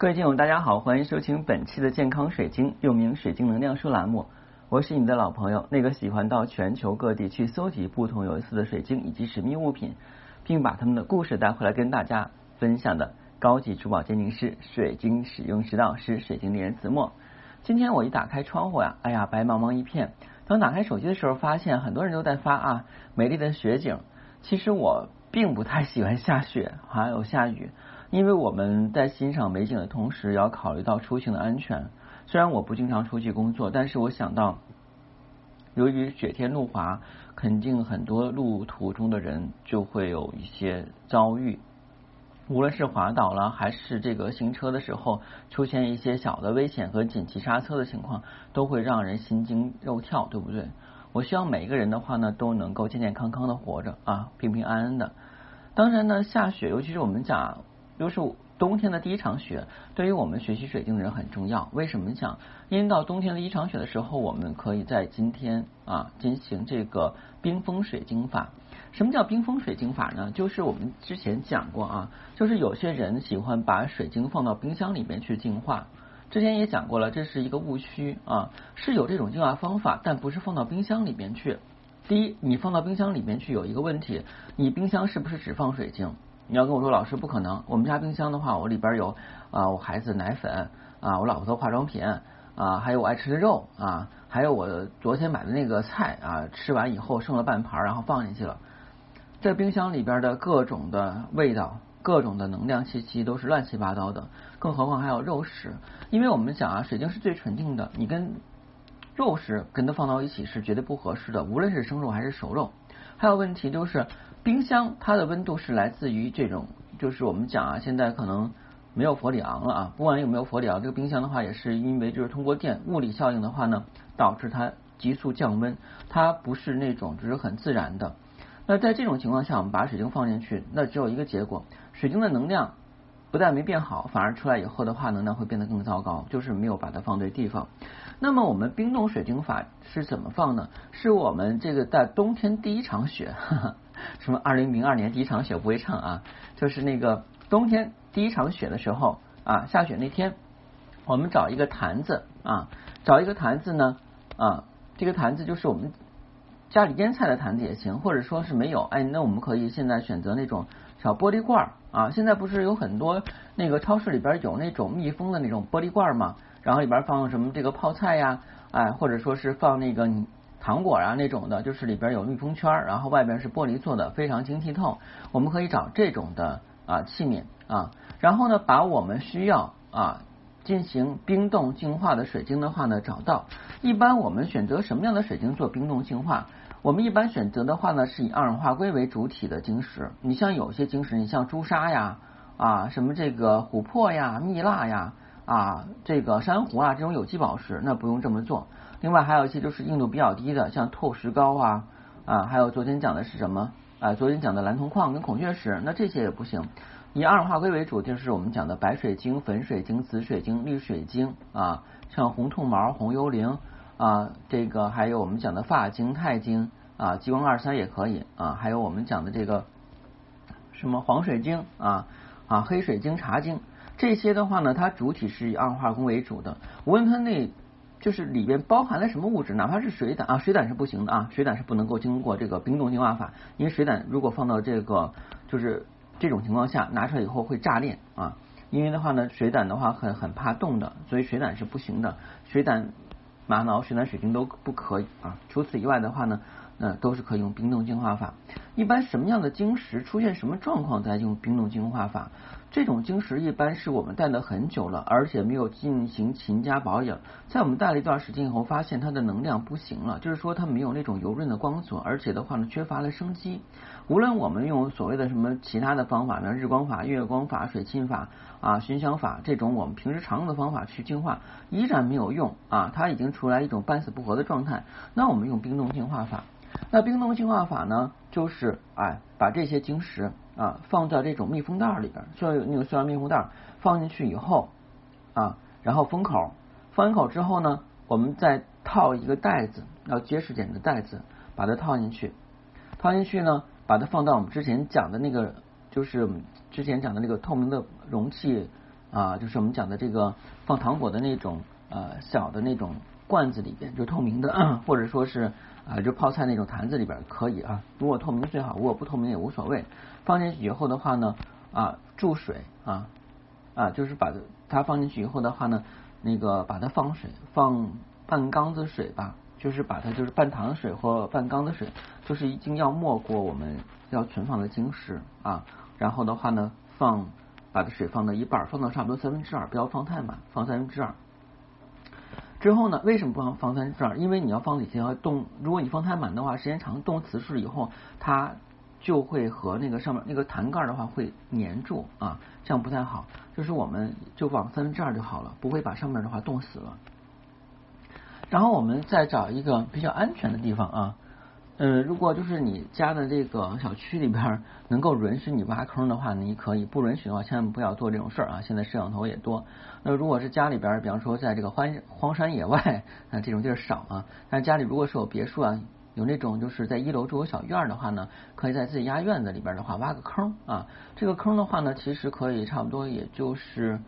各位听友，大家好，欢迎收听本期的健康水晶，又名水晶能量书栏目。我是你的老朋友，那个喜欢到全球各地去搜集不同有意思的水晶以及神秘物品，并把他们的故事带回来跟大家分享的高级珠宝鉴定师、水晶使用指导师、水晶猎人子墨。今天我一打开窗户呀，哎呀，白茫茫一片。当打开手机的时候，发现很多人都在发啊美丽的雪景。其实我并不太喜欢下雪，还有下雨。因为我们在欣赏美景的同时，也要考虑到出行的安全。虽然我不经常出去工作，但是我想到，由于雪天路滑，肯定很多路途中的人就会有一些遭遇，无论是滑倒了，还是这个行车的时候出现一些小的危险和紧急刹车的情况，都会让人心惊肉跳，对不对？我希望每一个人的话呢，都能够健健康康的活着啊，平平安安的。当然呢，下雪，尤其是我们讲。就是冬天的第一场雪，对于我们学习水晶人很重要。为什么讲？因为到冬天的一场雪的时候，我们可以在今天啊进行这个冰封水晶法。什么叫冰封水晶法呢？就是我们之前讲过啊，就是有些人喜欢把水晶放到冰箱里面去净化。之前也讲过了，这是一个误区啊，是有这种净化方法，但不是放到冰箱里面去。第一，你放到冰箱里面去有一个问题，你冰箱是不是只放水晶？你要跟我说老师不可能，我们家冰箱的话，我里边有啊我孩子奶粉啊我老婆的化妆品啊还有我爱吃的肉啊还有我昨天买的那个菜啊吃完以后剩了半盘然后放进去了，这冰箱里边的各种的味道各种的能量气息都是乱七八糟的，更何况还有肉食，因为我们讲啊水晶是最纯净的，你跟肉食跟它放到一起是绝对不合适的，无论是生肉还是熟肉，还有问题就是。冰箱它的温度是来自于这种，就是我们讲啊，现在可能没有氟里昂了啊，不管有没有氟里昂，这个冰箱的话也是因为就是通过电物理效应的话呢，导致它急速降温，它不是那种就是很自然的。那在这种情况下，我们把水晶放进去，那只有一个结果，水晶的能量不但没变好，反而出来以后的话，能量会变得更糟糕，就是没有把它放对地方。那么我们冰冻水晶法是怎么放呢？是我们这个在冬天第一场雪。什么？二零零二年第一场雪不会唱啊，就是那个冬天第一场雪的时候啊，下雪那天，我们找一个坛子啊，找一个坛子呢啊，这个坛子就是我们家里腌菜的坛子也行，或者说是没有，哎，那我们可以现在选择那种小玻璃罐啊，现在不是有很多那个超市里边有那种密封的那种玻璃罐吗？然后里边放什么这个泡菜呀，哎，或者说是放那个。糖果啊那种的，就是里边有密封圈，然后外边是玻璃做的，非常晶剔透。我们可以找这种的啊器皿啊，然后呢，把我们需要啊进行冰冻净化的水晶的话呢找到。一般我们选择什么样的水晶做冰冻净化？我们一般选择的话呢是以二氧化硅为主体的晶石。你像有些晶石，你像朱砂呀啊什么这个琥珀呀、蜜蜡呀啊这个珊瑚啊这种有机宝石，那不用这么做。另外还有一些就是硬度比较低的，像透石膏啊啊，还有昨天讲的是什么啊？昨天讲的蓝铜矿跟孔雀石，那这些也不行。以二氧化硅为主，就是我们讲的白水晶、粉水晶、紫水晶、绿水晶啊，像红兔毛、红幽灵啊，这个还有我们讲的发晶、钛晶啊，激光二三也可以啊，还有我们讲的这个什么黄水晶啊啊，黑水晶、茶晶，这些的话呢，它主体是以二化硅为主的，无论它那。就是里边包含了什么物质，哪怕是水胆啊，水胆是不行的啊，水胆是不能够经过这个冰冻净化法，因为水胆如果放到这个就是这种情况下拿出来以后会炸裂啊，因为的话呢，水胆的话很很怕冻的，所以水胆是不行的，水胆、玛瑙、水胆、水晶都不可以啊。除此以外的话呢，那都是可以用冰冻净化法。一般什么样的晶石出现什么状况再用冰冻净化法？这种晶石一般是我们戴了很久了，而且没有进行勤加保养，在我们戴了一段时间以后，发现它的能量不行了，就是说它没有那种油润的光泽，而且的话呢，缺乏了生机。无论我们用所谓的什么其他的方法呢，日光法、月光法、水沁法啊、熏香法这种我们平时常用的方法去净化，依然没有用啊，它已经出来一种半死不活的状态。那我们用冰冻净化法。那冰冻净化法呢，就是哎，把这些晶石啊放在这种密封袋里边，需要有那个塑料密封袋，放进去以后啊，然后封口，封完口之后呢，我们再套一个袋子，要结实点的袋子，把它套进去，套进去呢，把它放到我们之前讲的那个，就是之前讲的那个透明的容器啊，就是我们讲的这个放糖果的那种呃小的那种罐子里边，就透明的，或者说是啊就泡菜那种坛子里边可以啊。如果透明最好，如果不透明也无所谓。放进去以后的话呢啊注水啊啊就是把它放进去以后的话呢，那个把它放水放半缸子水吧，就是把它就是半糖水或半缸子水，就是一定要没过我们要存放的晶石啊。然后的话呢放。把它水放到一半，放到差不多三分之二，不要放太满，放三分之二。之后呢，为什么不放放三分之二？因为你要放里边要冻，如果你放太满的话，时间长冻瓷实以后，它就会和那个上面那个弹盖的话会粘住啊，这样不太好。就是我们就放三分之二就好了，不会把上面的话冻死了。然后我们再找一个比较安全的地方啊。嗯，如果就是你家的这个小区里边能够允许你挖坑的话呢，你可以；不允许的话，千万不要做这种事儿啊！现在摄像头也多。那如果是家里边，比方说在这个荒荒山野外，那 这种地儿少啊。但家里如果是有别墅啊，有那种就是在一楼住有小院的话呢，可以在自己家院子里边的话挖个坑啊。这个坑的话呢，其实可以差不多也就是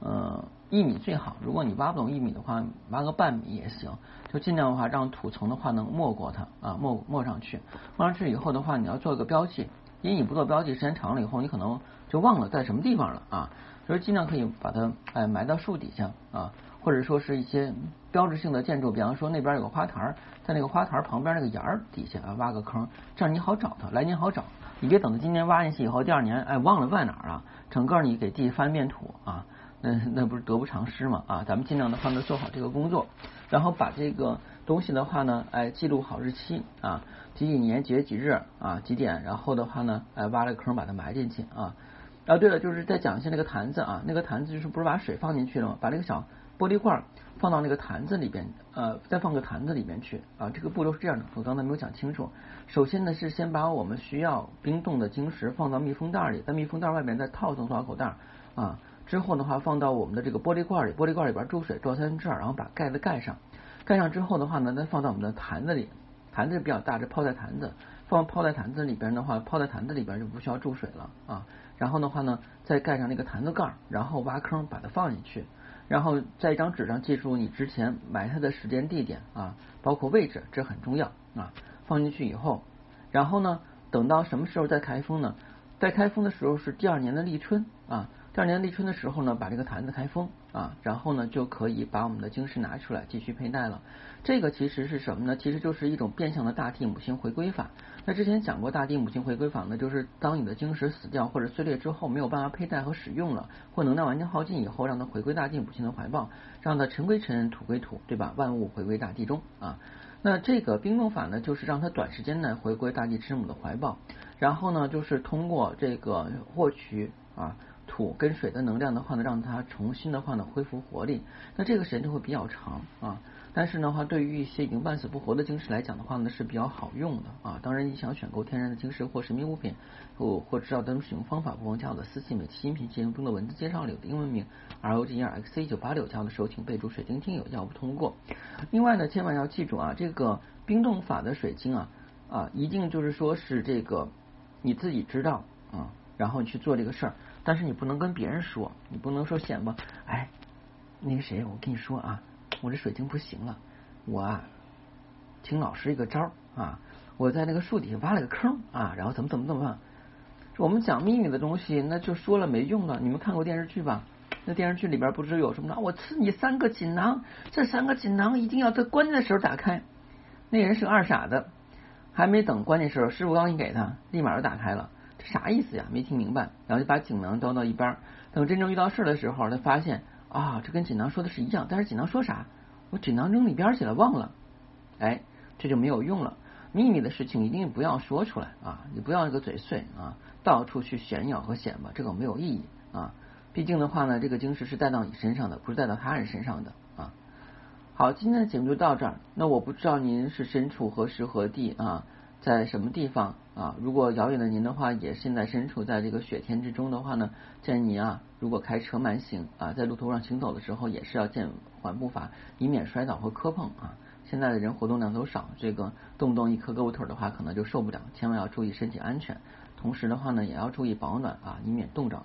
呃。一米最好，如果你挖不动一米的话，挖个半米也行。就尽量的话，让土层的话能没过它啊，没没上去。没上去以后的话，你要做一个标记，因为你不做标记，时间长了以后，你可能就忘了在什么地方了啊。所以尽量可以把它哎埋到树底下啊，或者说是一些标志性的建筑，比方说那边有个花坛，在那个花坛旁边那个沿儿底下啊挖个坑，这样你好找它，来年好找。你别等到今年挖进去以后，第二年哎忘了在哪儿了，整个你给地翻遍土啊。嗯那不是得不偿失嘛啊！咱们尽量的话呢做好这个工作，然后把这个东西的话呢，哎记录好日期啊，几几年几月几日啊几点，然后的话呢，哎挖了个坑把它埋进去啊。啊对了，就是再讲一下那个坛子啊，那个坛子就是不是把水放进去了吗？把那个小玻璃罐放到那个坛子里边，呃，再放个坛子里边去啊。这个步骤是这样的，我刚才没有讲清楚。首先呢是先把我们需要冰冻的晶石放到密封袋里，在密封袋外面再套层塑料口袋啊。之后的话，放到我们的这个玻璃罐里，玻璃罐里边注水，注三分之二，然后把盖子盖上。盖上之后的话呢，再放到我们的坛子里，坛子比较大，这泡在坛子，放泡在坛子里边的话，泡在坛子里边就不需要注水了啊。然后的话呢，再盖上那个坛子盖，然后挖坑把它放进去，然后在一张纸上记住你之前埋它的时间、地点啊，包括位置，这很重要啊。放进去以后，然后呢，等到什么时候再开封呢？在开封的时候是第二年的立春啊。第二年立春的时候呢，把这个坛子开封啊，然后呢就可以把我们的晶石拿出来继续佩戴了。这个其实是什么呢？其实就是一种变相的大地母亲回归法。那之前讲过大地母亲回归法呢，就是当你的晶石死掉或者碎裂之后，没有办法佩戴和使用了，或能量完全耗尽以后，让它回归大地母亲的怀抱，让它尘归尘，土归土，对吧？万物回归大地中啊。那这个冰冻法呢，就是让它短时间内回归大地之母的怀抱，然后呢，就是通过这个获取啊。土跟水的能量的话呢，让它重新的话呢恢复活力，那这个时间就会比较长啊。但是的话，对于一些已经半死不活的晶石来讲的话呢，是比较好用的啊。当然，你想选购天然的晶石或神秘物品，或或知道它们使用方法，不妨加我的私信，每期音频节目中的文字介绍里的英文名 R O G E R X C 九八六，加我的时候请备注水晶听友，要不通过。另外呢，千万要记住啊，这个冰冻法的水晶啊啊，一定就是说是这个你自己知道啊，然后去做这个事儿。但是你不能跟别人说，你不能说显摆，哎，那个谁，我跟你说啊，我这水晶不行了，我啊，听老师一个招啊，我在那个树底下挖了个坑啊，然后怎么怎么怎么办？我们讲秘密的东西，那就说了没用的。你们看过电视剧吧？那电视剧里边不是有什么？我赐你三个锦囊，这三个锦囊一定要在关键的时候打开。那人是个二傻子，还没等关键时候，师傅刚一给他，立马就打开了。啥意思呀？没听明白，然后就把锦囊端到一边。等真正遇到事的时候，他发现啊，这跟锦囊说的是一样，但是锦囊说啥？我锦囊扔里边去了，忘了。哎，这就没有用了。秘密的事情一定不要说出来啊！你不要这个嘴碎啊，到处去炫耀和显摆，这个没有意义啊。毕竟的话呢，这个晶石是带到你身上的，不是带到他人身上的啊。好，今天的节目就到这儿。那我不知道您是身处何时何地啊？在什么地方啊？如果遥远的您的话，也现在身处在这个雪天之中的话呢，建议您啊，如果开车慢行啊，在路途上行走的时候，也是要减缓步伐，以免摔倒和磕碰啊。现在的人活动量都少，这个动不动一磕胳膊腿的话，可能就受不了，千万要注意身体安全。同时的话呢，也要注意保暖啊，以免冻着。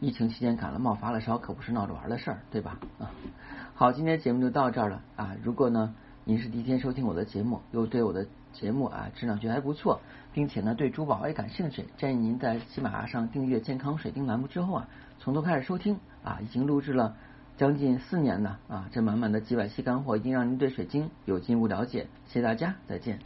疫情期间感冒发了烧，可不是闹着玩的事儿，对吧？啊，好，今天节目就到这儿了啊。如果呢您是第一天收听我的节目，又对我的节目啊质量觉得还不错，并且呢对珠宝也感兴趣，建议您在喜马拉雅上订阅健康水晶栏目之后啊，从头开始收听啊，已经录制了将近四年了啊，这满满的几百期干货，一定让您对水晶有进一步了解。谢谢大家，再见。